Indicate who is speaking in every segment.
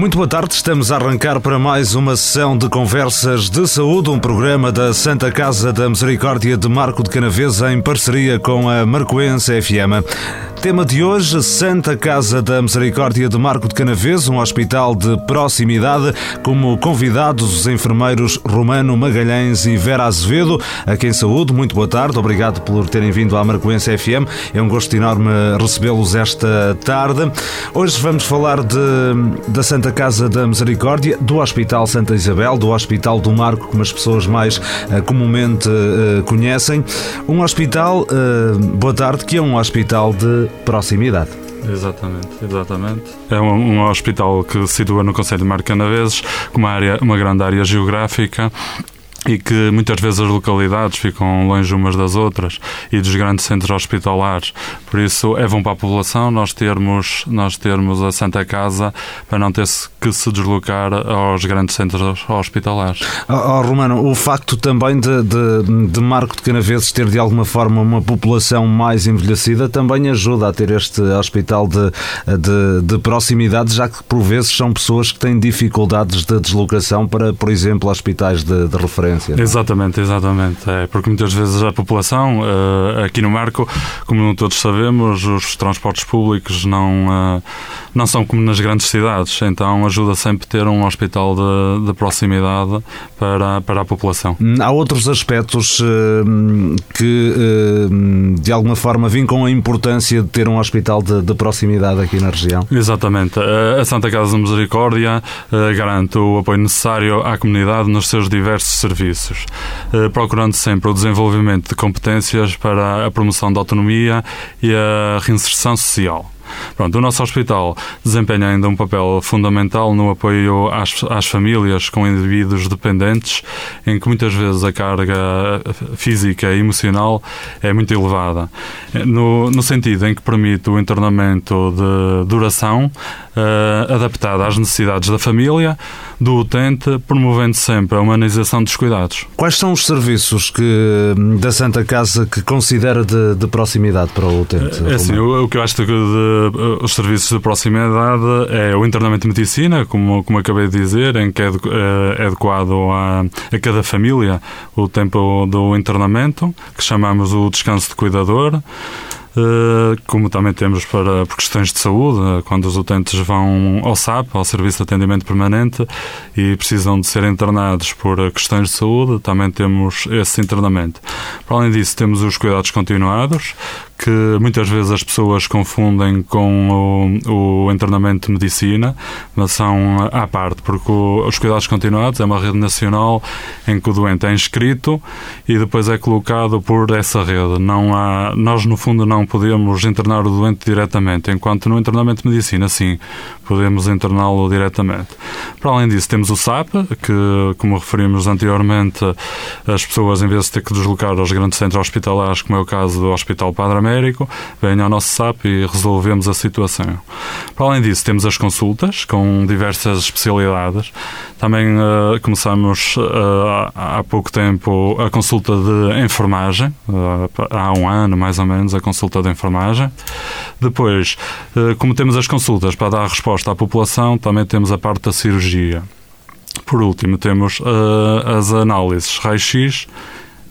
Speaker 1: Muito boa tarde, estamos a arrancar para mais uma sessão de Conversas de Saúde, um programa da Santa Casa da Misericórdia de Marco de Canavesa em parceria com a Marcoense FM. Tema de hoje, Santa Casa da Misericórdia de Marco de Canavês, um hospital de proximidade, como convidados os enfermeiros Romano Magalhães e Vera Azevedo. A quem saúde, muito boa tarde, obrigado por terem vindo à Marcoense FM. É um gosto enorme recebê-los esta tarde. Hoje vamos falar de, da Santa Casa da Misericórdia, do Hospital Santa Isabel, do Hospital do Marco, como as pessoas mais uh, comumente uh, conhecem. Um hospital, uh, boa tarde, que é um hospital de proximidade.
Speaker 2: Exatamente, exatamente. É um, um, hospital que se situa no Conselho de Marcanaveses, com uma, área, uma grande área geográfica e que muitas vezes as localidades ficam longe umas das outras e dos grandes centros hospitalares. Por isso é bom para a população nós termos, nós termos a Santa Casa para não ter que se deslocar aos grandes centros hospitalares.
Speaker 1: Oh, oh, Romano, o facto também de, de, de Marco de Canaveses ter de alguma forma uma população mais envelhecida também ajuda a ter este hospital de, de, de proximidade, já que por vezes são pessoas que têm dificuldades de deslocação para, por exemplo, hospitais de, de referência
Speaker 2: É? Exatamente, exatamente. É, porque muitas vezes a população, uh, aqui no Marco, como todos sabemos, os transportes públicos não, uh, não são como nas grandes cidades, então ajuda sempre ter um hospital de, de proximidade para, para a população.
Speaker 1: Há outros aspectos uh, que, de alguma forma, vêm com a importância de ter um hospital de, de proximidade aqui na região?
Speaker 2: Exatamente. A Santa Casa de Misericórdia garante o apoio necessário à comunidade nos seus diversos serviços serviços, eh, procurando sempre o desenvolvimento de competências para a promoção da autonomia e a reinserção social. Pronto, o nosso hospital desempenha ainda um papel fundamental no apoio às, às famílias com indivíduos dependentes, em que muitas vezes a carga física e emocional é muito elevada, no, no sentido em que permite o internamento de duração uh, adaptada às necessidades da família, do utente, promovendo sempre a humanização dos cuidados.
Speaker 1: Quais são os serviços que, da Santa Casa que considera de, de proximidade para o utente?
Speaker 2: É assim, o, o que eu acho de, de uh, os serviços de proximidade é o internamento de medicina, como, como acabei de dizer, em que é, é adequado a, a cada família o tempo do internamento, que chamamos o descanso de cuidador. Eh, como também temos para por questões de saúde, eh, quando os utentes vão ao SAP, ao Serviço de Atendimento Permanente, e precisam de ser internados por questões de saúde, também temos esse internamento. Para além disso, temos os cuidados continuados, que muitas vezes as pessoas confundem com o, o internamento de medicina, mas são à parte, porque o, os cuidados continuados é uma rede nacional em que o doente é inscrito e depois é colocado por essa rede. Não há, nós, no fundo, não podemos internar o doente diretamente, enquanto no internamento de medicina, sim, podemos interná-lo diretamente. Para além disso, temos o SAP, que, como referimos anteriormente, as pessoas, em vez de ter que deslocar aos grandes centros hospitalares, como é o caso do Hospital Padre Américo, vêm ao nosso SAP e resolvemos a situação. Para além disso, temos as consultas com diversas especialidades. Também uh, começamos uh, há pouco tempo a consulta de enfermagem, uh, há um ano mais ou menos, a consulta de enfermagem. Depois, como temos as consultas para dar resposta à população, também temos a parte da cirurgia. Por último, temos as análises raio-x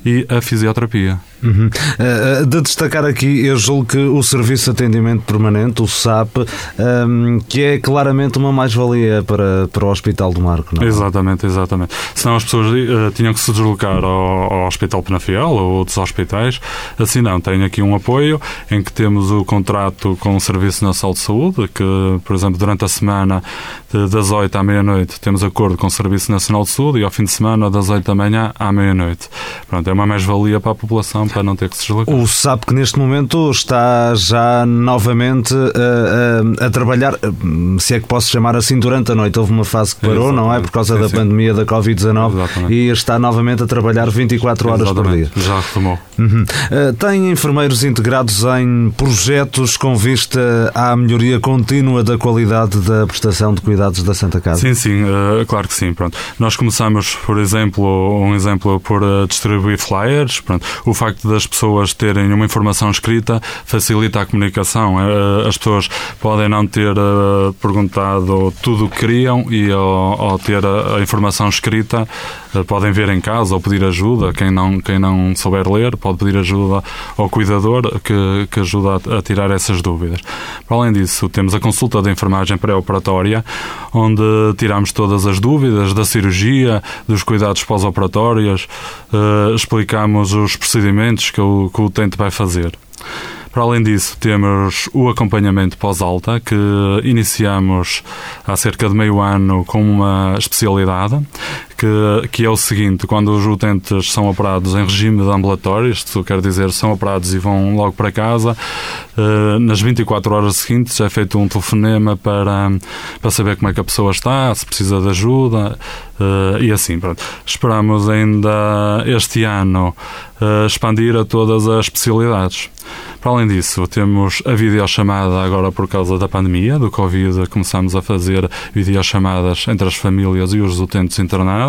Speaker 2: e a fisioterapia.
Speaker 1: Uhum. Uh, de destacar aqui, eu julgo que o Serviço de Atendimento Permanente, o SAP, um, ehm, que é claramente uma mais-valia para, para o Hospital do Marco, não
Speaker 2: é? Exatamente, exatamente. Senão as pessoas uh, tinham que se deslocar ao, ao Hospital Penafiel ou outros hospitais. Assim não, tem aqui um apoio em que temos o contrato com o Serviço Nacional de Saúde, que, por exemplo, durante a semana, de, das 8 à meia-noite, temos acordo com o Serviço Nacional de Saúde e ao fim de semana, das 8 da manhã à meia-noite. Pronto, é uma mais-valia para a população para não ter que se deslocar.
Speaker 1: O SAP que neste momento está já novamente a, a, a, trabalhar, se é que posso chamar assim, durante a noite. Houve uma fase que parou, Exatamente. não é? Por causa sim, da sim. pandemia da Covid-19 e está novamente a trabalhar 24 horas
Speaker 2: Exatamente.
Speaker 1: por
Speaker 2: dia. Já retomou.
Speaker 1: Uhum. Uh, tem enfermeiros integrados em projetos com vista à melhoria contínua da qualidade da prestação de cuidados da Santa Casa?
Speaker 2: Sim, sim, uh, claro que sim. Pronto. Nós começamos, por exemplo, um exemplo por uh, distribuir flyers. Pronto. O facto das pessoas terem uma informação escrita facilita a comunicação. As pessoas podem não ter perguntado tudo o que queriam e ao, ao ter a, a, informação escrita podem ver em casa ou pedir ajuda. Quem não, quem não souber ler pode pedir ajuda ao cuidador que, que ajuda a, a tirar essas dúvidas. Para além disso, temos a consulta de enfermagem pré-operatória, onde tiramos todas as dúvidas da cirurgia, dos cuidados pós-operatórios, uh, explicamos os procedimentos que o, que o utente vai fazer. Para além disso, temos o acompanhamento pós-alta, que iniciamos há cerca de meio ano com uma especialidade, que, que é o seguinte: quando os utentes são operados em regime de ambulatório, isto quer dizer, são operados e vão logo para casa, eh, nas 24 horas seguintes é feito um telefonema para, para saber como é que a pessoa está, se precisa de ajuda eh, e assim. Pronto. Esperamos ainda este ano eh, expandir a todas as especialidades. Para além disso, temos a videochamada agora por causa da pandemia, do Covid, começamos a fazer videochamadas entre as famílias e os utentes internados,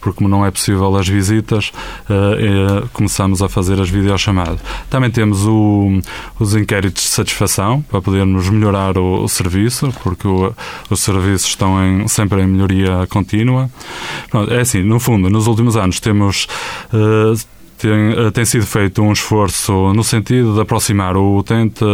Speaker 2: porque como não é possível as visitas, uh, começamos a fazer as videochamadas. Também temos o, os inquéritos de satisfação, para podermos melhorar o, o serviço, porque o, os serviços estão em, sempre em melhoria contínua. Pronto, é assim, no fundo, nos últimos anos temos uh, tem, eh, tem sido feito um esforço no sentido de aproximar o utente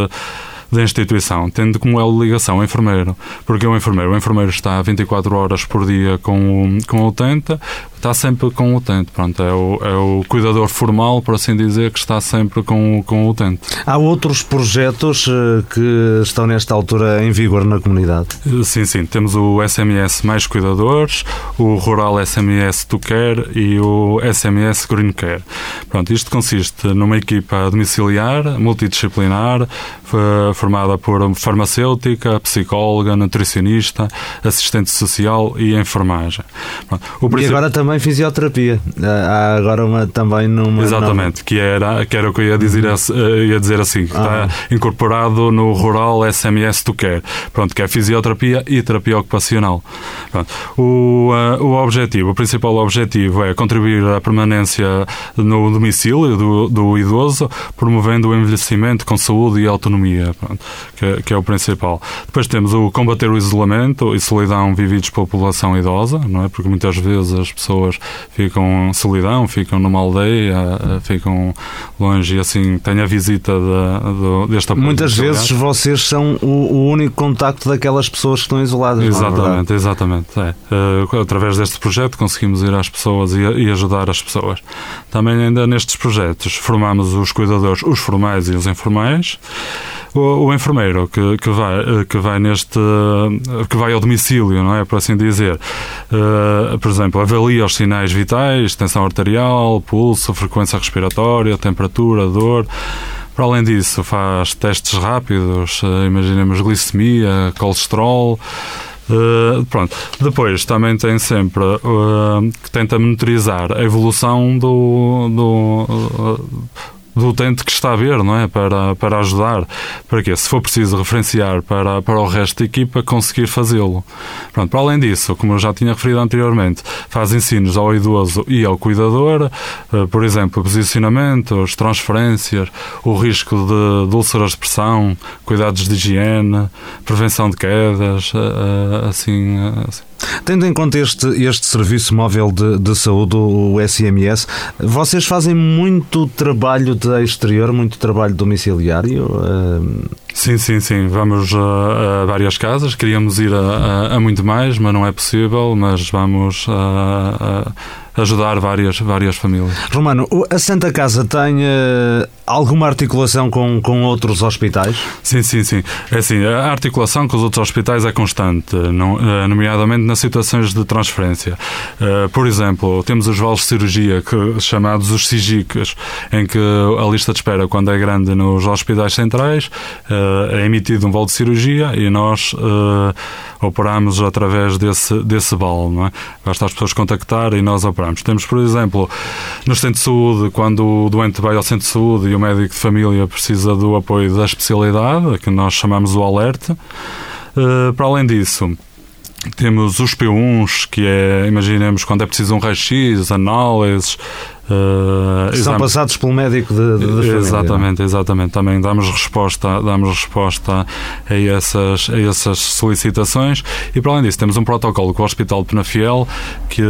Speaker 2: da instituição, tendo como elo de ligação o enfermeiro. Porque o enfermeiro, o enfermeiro está 24 horas por dia com o, com o utente, está sempre com o utente. Pronto, é o, é o cuidador formal, por assim dizer, que está sempre com, com o utente.
Speaker 1: Há outros projetos eh, que estão nesta altura em vigor na comunidade?
Speaker 2: Eh, sim, sim. Temos o SMS Mais Cuidadores, o Rural SMS To Care e o SMS Green Care. Pronto, isto consiste numa equipa domiciliar, multidisciplinar, formada por farmacêutica, psicóloga, nutricionista, assistente social e enfermagem.
Speaker 1: Pronto, e agora também fisioterapia. Há agora uma também numa.
Speaker 2: Exatamente, que era, que era o que eu ia dizer, uhum. ia dizer assim, que ah. está incorporado no Rural SMS do Care. Pronto, que é fisioterapia e terapia ocupacional. Pronto. O, o objetivo, o principal objetivo é contribuir à permanência no domicílio do, do idoso, promovendo o envelhecimento com saúde e autonomia autonomia, pronto, que, é, que, é o principal. Depois temos o combater o isolamento e solidão vividos pela população idosa, não é? Porque muitas vezes as pessoas ficam em solidão, ficam numa aldeia, eh, ficam longe e assim tem a visita de, de, desta
Speaker 1: Muitas vezes vocês são o, o, único contacto daquelas pessoas que estão isoladas. É
Speaker 2: exatamente, exatamente. É. Uh, através deste projeto conseguimos ir às pessoas e, e ajudar as pessoas. Também ainda nestes projetos formamos os cuidadores, os formais e os informais o, o enfermeiro que, que, vai, que vai neste que vai ao domicílio, não é? Por assim dizer. Uh, por exemplo, avalia os sinais vitais, tensão arterial, pulso, frequência respiratória, temperatura, dor. Para além disso, faz testes rápidos, uh, imaginemos glicemia, colesterol. Uh, pronto. Depois também tem sempre uh, que tenta monitorizar a evolução do, do do utente que está a ver, não é? Para, para ajudar. Para quê? Se for preciso referenciar para, para o resto da equipa, conseguir fazê-lo. Pronto, para além disso, como eu já tinha referido anteriormente, faz ensinos ao idoso e ao cuidador, eh, por exemplo, posicionamentos, transferências, o risco de, de úlceras de pressão, cuidados de higiene, prevenção de quedas, eh, eh, assim, assim
Speaker 1: Tendo em conta este, este serviço móvel de, de saúde, o SMS, vocês fazem muito trabalho de exterior, muito trabalho domiciliário?
Speaker 2: Sim, sim, sim. Vamos a, a várias casas. Queríamos ir a, a, a, muito mais, mas não é possível. Mas vamos a ajudar várias, várias famílias.
Speaker 1: Romano, a Santa Casa tem uh, alguma articulação com, com outros hospitais?
Speaker 2: Sim, sim, sim. É assim, a articulação com os outros hospitais é constante, não, uh, nomeadamente nas situações de transferência. Uh, por exemplo, temos os vales de cirurgia, que, chamados os SIGICs, em que a lista de espera, quando é grande nos hospitais centrais, é emitido um vale de cirurgia e nós operamos através desse, desse vale. É? Basta as pessoas contactar e nós operamos. Temos, por exemplo, no centro de saúde, quando o doente vai ao centro de saúde e o médico de família precisa do apoio da especialidade, que nós chamamos o alerta. Uh, para além disso, temos os P1s, que é, imaginemos, quando é preciso um raio-x, análises,
Speaker 1: Uh, São passados pelo médico de, de, de
Speaker 2: Exatamente, exatamente. Também damos resposta, damos resposta a essas, a essas solicitações. E, para além disso, temos um protocolo com o Hospital de Penafiel que,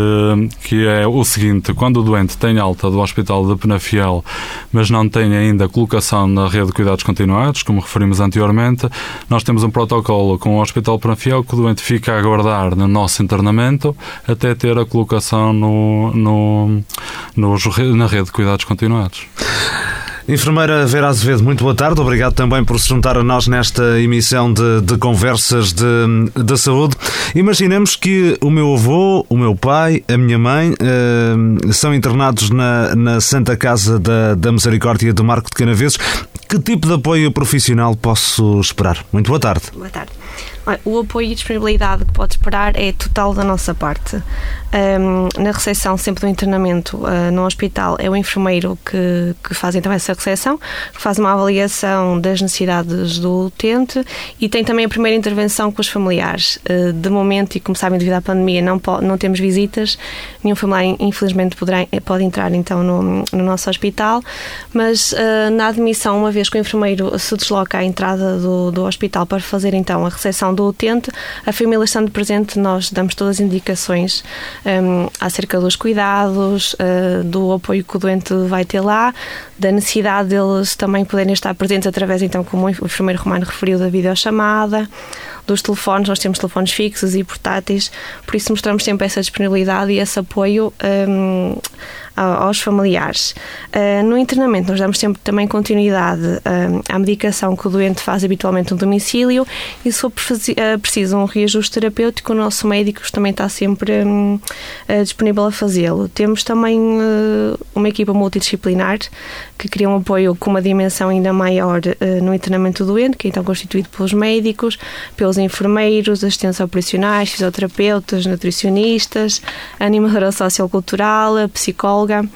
Speaker 2: que é o seguinte: quando o doente tem alta do Hospital de Penafiel, mas não tem ainda colocação na rede de cuidados continuados, como referimos anteriormente, nós temos um protocolo com o Hospital de Penafiel que o doente fica a aguardar no nosso internamento até ter a colocação no, no, nos na rede de cuidados continuados.
Speaker 1: Enfermeira Vera Azevedo, muito boa tarde. Obrigado também por se juntar a nós nesta emissão de, de conversas de, de, saúde. Imaginemos que o meu avô, o meu pai, a minha mãe uh, são internados na, na Santa Casa da, da Misericórdia de Marco de Canaveses. Que tipo de apoio profissional posso esperar? Muito boa tarde.
Speaker 3: Boa tarde. O apoio e disponibilidade que pode esperar é total da nossa parte. Um, na recepção, sempre do internamento uh, no hospital, é o enfermeiro que, que faz então essa recepção, que faz uma avaliação das necessidades do utente e tem também a primeira intervenção com os familiares. Uh, de momento, e como sabem, devido à pandemia, não, não temos visitas, nenhum familiar, infelizmente, poderá, pode entrar então no, no nosso hospital, mas uh, na admissão, uma vez que o enfermeiro se desloca à entrada do, do hospital para fazer então a recepção do utente, a família estando presente, nós damos todas as indicações um, acerca dos cuidados, uh, do apoio que o doente vai ter lá, da necessidade deles também poderem estar presentes através, então, como o enfermeiro romano referiu, da videochamada, dos telefones, nós temos telefones fixos e portáteis, por isso mostramos sempre essa disponibilidade e esse apoio um, aos familiares. Uh, no internamento, nós damos sempre também continuidade uh, à medicação que o doente faz habitualmente no domicílio e se for preciso um reajuste terapêutico, o nosso médico também está sempre um, disponível a fazê-lo. Temos também uma equipa multidisciplinar que cria um apoio com uma dimensão ainda maior no internamento do doente, que é então constituído pelos médicos, pelos enfermeiros, assistentes operacionais, fisioterapeutas, nutricionistas, animadora sociocultural, psicóloga psicóloga,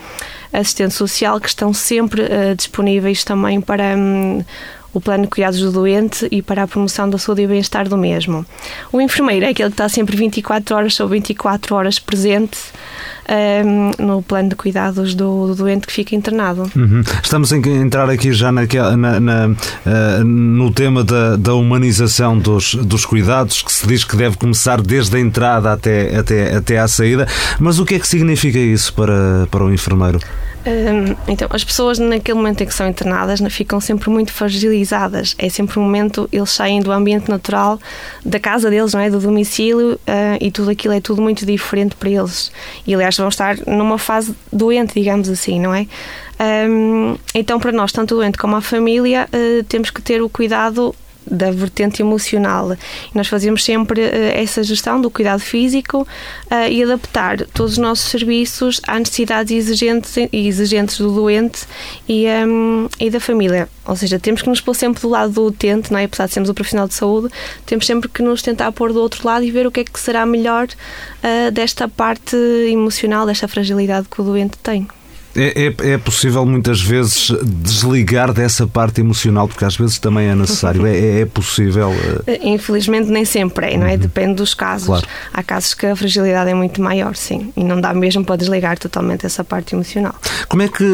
Speaker 3: assistente social, que estão sempre uh, disponíveis também para um, o plano de cuidados do doente e para a promoção da saúde e bem-estar do mesmo. O enfermeiro é aquele que está sempre 24 horas sobre 24 horas presente um, no plano de cuidados do, do, doente que fica internado.
Speaker 1: Uhum. Estamos a entrar aqui já na, na, uh, no tema da, da humanização dos, dos cuidados, que se diz que deve começar desde a entrada até, até, até à saída, mas o que é que significa isso para, para o enfermeiro?
Speaker 3: então, as pessoas naquele momento em que são internadas ficam sempre muito fragilizadas. É sempre um momento, eles saem do ambiente natural da casa deles, não é? do domicílio, uh, e tudo aquilo é tudo muito diferente para eles. E aliás, vão estar numa fase doente, digamos assim, não é? Um, então, para nós, tanto o doente como a família, uh, temos que ter o cuidado da vertente emocional. nós fazíamos sempre uh, essa gestão do cuidado físico uh, e adaptar todos os nossos serviços às necessidades exigentes, exigentes do doente e, um, e da família. Ou seja, temos que nos pôr sempre do lado do utente, não é? apesar de sermos o profissional de saúde, temos sempre que nos tentar pôr do outro lado e ver o que é que será melhor uh, desta parte emocional, desta fragilidade que o doente tem.
Speaker 1: É, é, é, possível muitas vezes desligar dessa parte emocional, porque às vezes também é necessário. É, é, é possível.
Speaker 3: Eh, Infelizmente nem sempre é, não é? Uhum. Depende dos casos. Claro. Há casos que a fragilidade é muito maior, sim, e não dá mesmo para desligar totalmente essa parte emocional.
Speaker 1: Como é que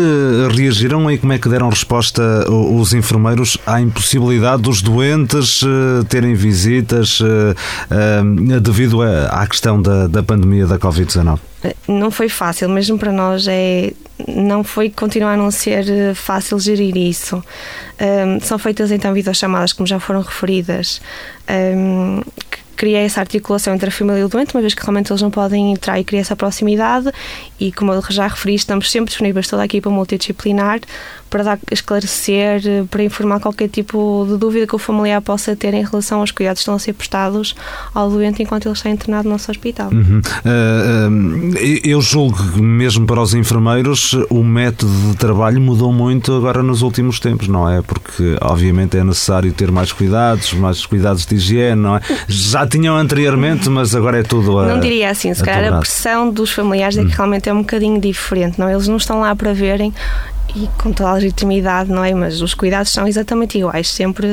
Speaker 1: reagiram e como é que deram resposta os enfermeiros à impossibilidade dos doentes eh, terem visitas eh, devido à questão da, da pandemia da Covid-19?
Speaker 3: Não foi fácil, mesmo para nós é não foi continuar a não ser eh, fácil gerir isso. Um, são feitas então videochamadas, como já foram referidas, um, cria essa articulação entre a família e o doente, uma vez que realmente eles não podem entrar e criar essa proximidade. E como eu já referi, estamos sempre disponíveis toda a equipa multidisciplinar para dar, esclarecer, para informar qualquer tipo de dúvida que o familiar possa ter em relação aos cuidados que estão a ser prestados ao doente enquanto ele está internado no nosso hospital.
Speaker 1: Uhum. Uh, uh, eu julgo que mesmo para os enfermeiros o método de trabalho mudou muito agora nos últimos tempos, não é? Porque obviamente é necessário ter mais cuidados, mais cuidados de higiene, não é? Já tinham anteriormente, mas agora é tudo a.
Speaker 3: Não diria assim, se calhar a pressão dos familiares é que hum. realmente é um bocadinho diferente, não? Eles não estão lá para verem e com toda a legitimidade, não é? Mas os cuidados são exatamente iguais, sempre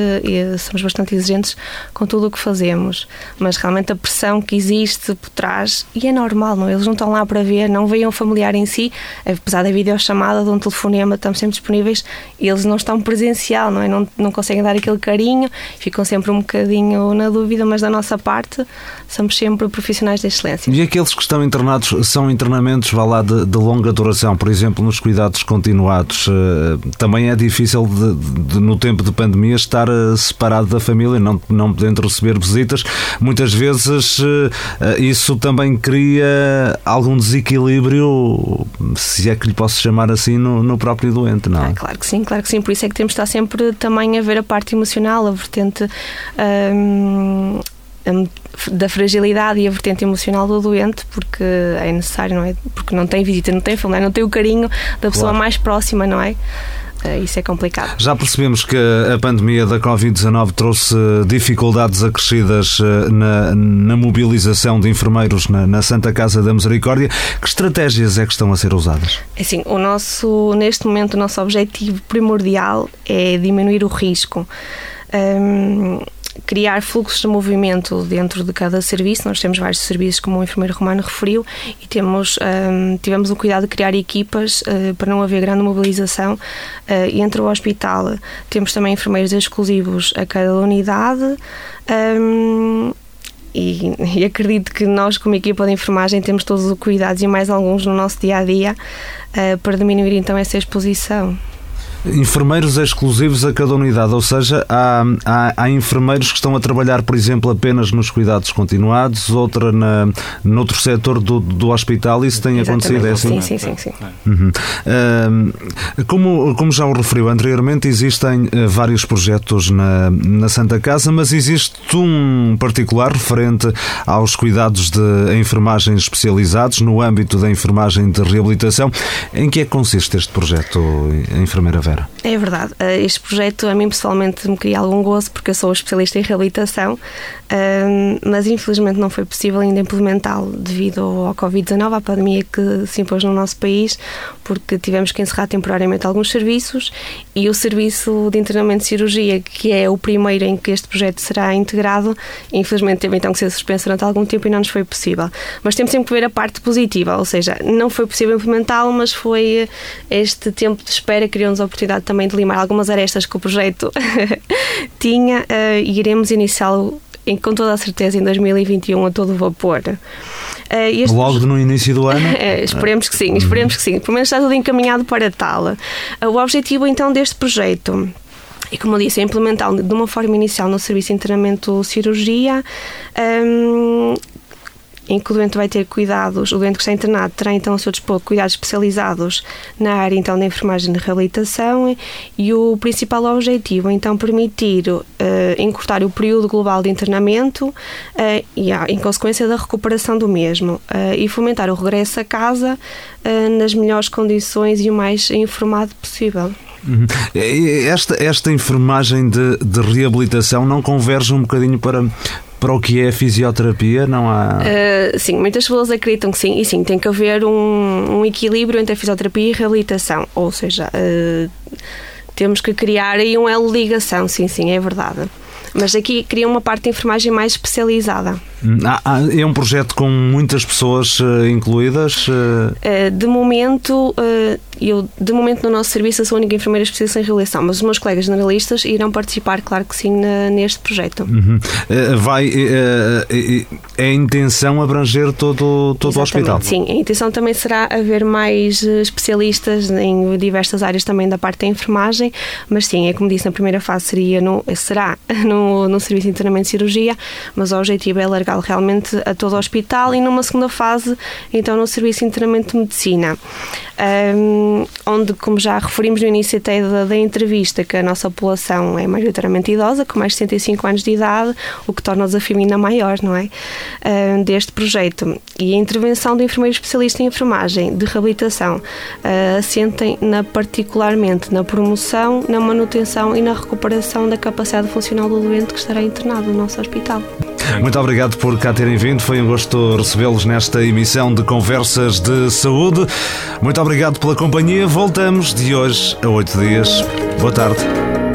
Speaker 3: somos bastante exigentes com tudo o que fazemos, mas realmente a pressão que existe por trás, e é normal, não é? Eles não estão lá para ver, não veem o familiar em si, apesar da videochamada, de um telefonema, estamos sempre disponíveis, eles não estão presencial, não é? Não, não conseguem dar aquele carinho, ficam sempre um bocadinho na dúvida, mas da nossa parte somos sempre profissionais de excelência.
Speaker 1: E aqueles que estão internados são internamentos, vá lá, de, de longa duração, por exemplo, nos cuidados continuados eh, também é difícil de, de, no tempo de pandemia estar eh, separado da família, não, não podendo receber visitas. Muitas vezes eh, isso também cria algum desequilíbrio, se é que lhe posso chamar assim, no, no próprio doente, não é?
Speaker 3: Ah, claro que sim, claro que sim. Por isso é que temos de estar sempre também a ver a parte emocional, a vertente. Hum, da fragilidade e a vertente emocional do doente, porque é necessário, não é? Porque não tem visita, não tem familiar, não tem o carinho da pessoa claro. mais próxima, não é? Eh, isso é complicado.
Speaker 1: Já percebemos que a pandemia da Covid-19 trouxe dificuldades acrescidas eh, na, na mobilização de enfermeiros na, na, Santa Casa da Misericórdia. Que estratégias é que estão a ser usadas?
Speaker 3: É assim, o nosso, neste momento, o nosso objetivo primordial é diminuir o risco. Um, criar fluxos de movimento dentro de cada serviço. Nós temos vários serviços, como o enfermeiro romano referiu, e temos, um, tivemos o cuidado de criar equipas uh, para não haver grande mobilização uh, entre o hospital. Temos também enfermeiros exclusivos a cada unidade. Um, e, e, acredito que nós, como equipa de enfermagem, temos todos os cuidados e mais alguns no nosso dia a dia uh, para diminuir então essa exposição
Speaker 1: enfermeiros exclusivos a cada unidade, ou seja, há, há, há, enfermeiros que estão a trabalhar, por exemplo, apenas nos cuidados continuados, outra na, noutro setor do, do hospital, isso tem Exatamente. acontecido, é
Speaker 3: assim? Sim, sim, sim. sim.
Speaker 1: Uhum. Uh, como, como já o referiu anteriormente, existem eh, vários projetos na, na Santa Casa, mas existe um particular referente aos cuidados de enfermagem especializados no âmbito da enfermagem de reabilitação. Em que é que consiste este projeto, enfermeira Vera?
Speaker 3: É verdade. Eh, este projeto a mim pessoalmente me cria algum gozo porque eu sou especialista em reabilitação, eh, mas infelizmente não foi possível ainda implementá-lo devido ao Covid-19, à pandemia que se impôs no nosso país, porque tivemos que encerrar temporariamente alguns serviços e o serviço de internamento de cirurgia, que é o primeiro em que este projeto será integrado, infelizmente teve então que ser suspenso durante algum tempo e não nos foi possível. Mas temos sempre que ver a parte positiva, ou seja, não foi possível implementá-lo, mas foi este tempo de espera que criou-nos oportunidade também de limar algumas arestas que o projeto tinha uh, e iremos iniciá-lo com toda a certeza em 2021 a todo vapor.
Speaker 1: Uh, Logo no início do ano?
Speaker 3: uh, esperemos que sim, esperemos que sim. Pelo menos está tudo encaminhado para tal. Uh, o objetivo então deste projeto e como eu disse, é implementá-lo de uma forma inicial no serviço de internamento cirurgia, um, em que o doente vai ter cuidados, o doente que está internado terá então ao seu dispor cuidados especializados na área então da enfermagem de reabilitação e o principal objetivo então permitir uh, encurtar o período global de internamento uh, e em consequência da recuperação do mesmo uh, e fomentar o regresso a casa nas melhores condições e o mais informado possível.
Speaker 1: Uhum. Esta, esta enfermagem de, de reabilitação não converge um bocadinho para, para o que é fisioterapia, não há.
Speaker 3: Uh, sim, muitas pessoas acreditam que sim, e sim, tem que haver um, um equilíbrio entre a fisioterapia e a reabilitação. Ou seja, uh, temos que criar aí um elo ligação, sim, sim, é verdade. Mas aqui cria uma parte de enfermagem mais especializada.
Speaker 1: Hum, é um projeto com muitas pessoas uh, incluídas? Uh...
Speaker 3: De momento, eu de momento no nosso serviço sou a única enfermeira especialista em reabilitação, mas os meus colegas generalistas irão participar, claro que sim, neste projeto.
Speaker 1: Uhum. Vai, é a intenção abranger todo, todo o hospital?
Speaker 3: Sim, a intenção também será haver mais especialistas em diversas áreas também da parte da enfermagem, mas sim, é como disse, na primeira fase seria no, será no, no serviço de internamento e cirurgia, mas o objetivo é realmente a todo o hospital e numa segunda fase, então no serviço de internamento de medicina. Um, onde, como já referimos no início até da, da, entrevista, que a nossa população é maioritariamente idosa, com mais de 75 anos de idade, o que torna o desafio ainda maior, não é? Um, deste projeto. E a intervenção do enfermeiro especialista em enfermagem de reabilitação uh, assentem na, particularmente na promoção, na manutenção e na recuperação da capacidade funcional do doente que estará internado no nosso hospital.
Speaker 1: Muito obrigado por cá terem vindo. Foi um gosto recebê-los nesta emissão de Conversas de Saúde. Muito obrigado pela companhia. Voltamos de hoje a oito dias. Boa tarde.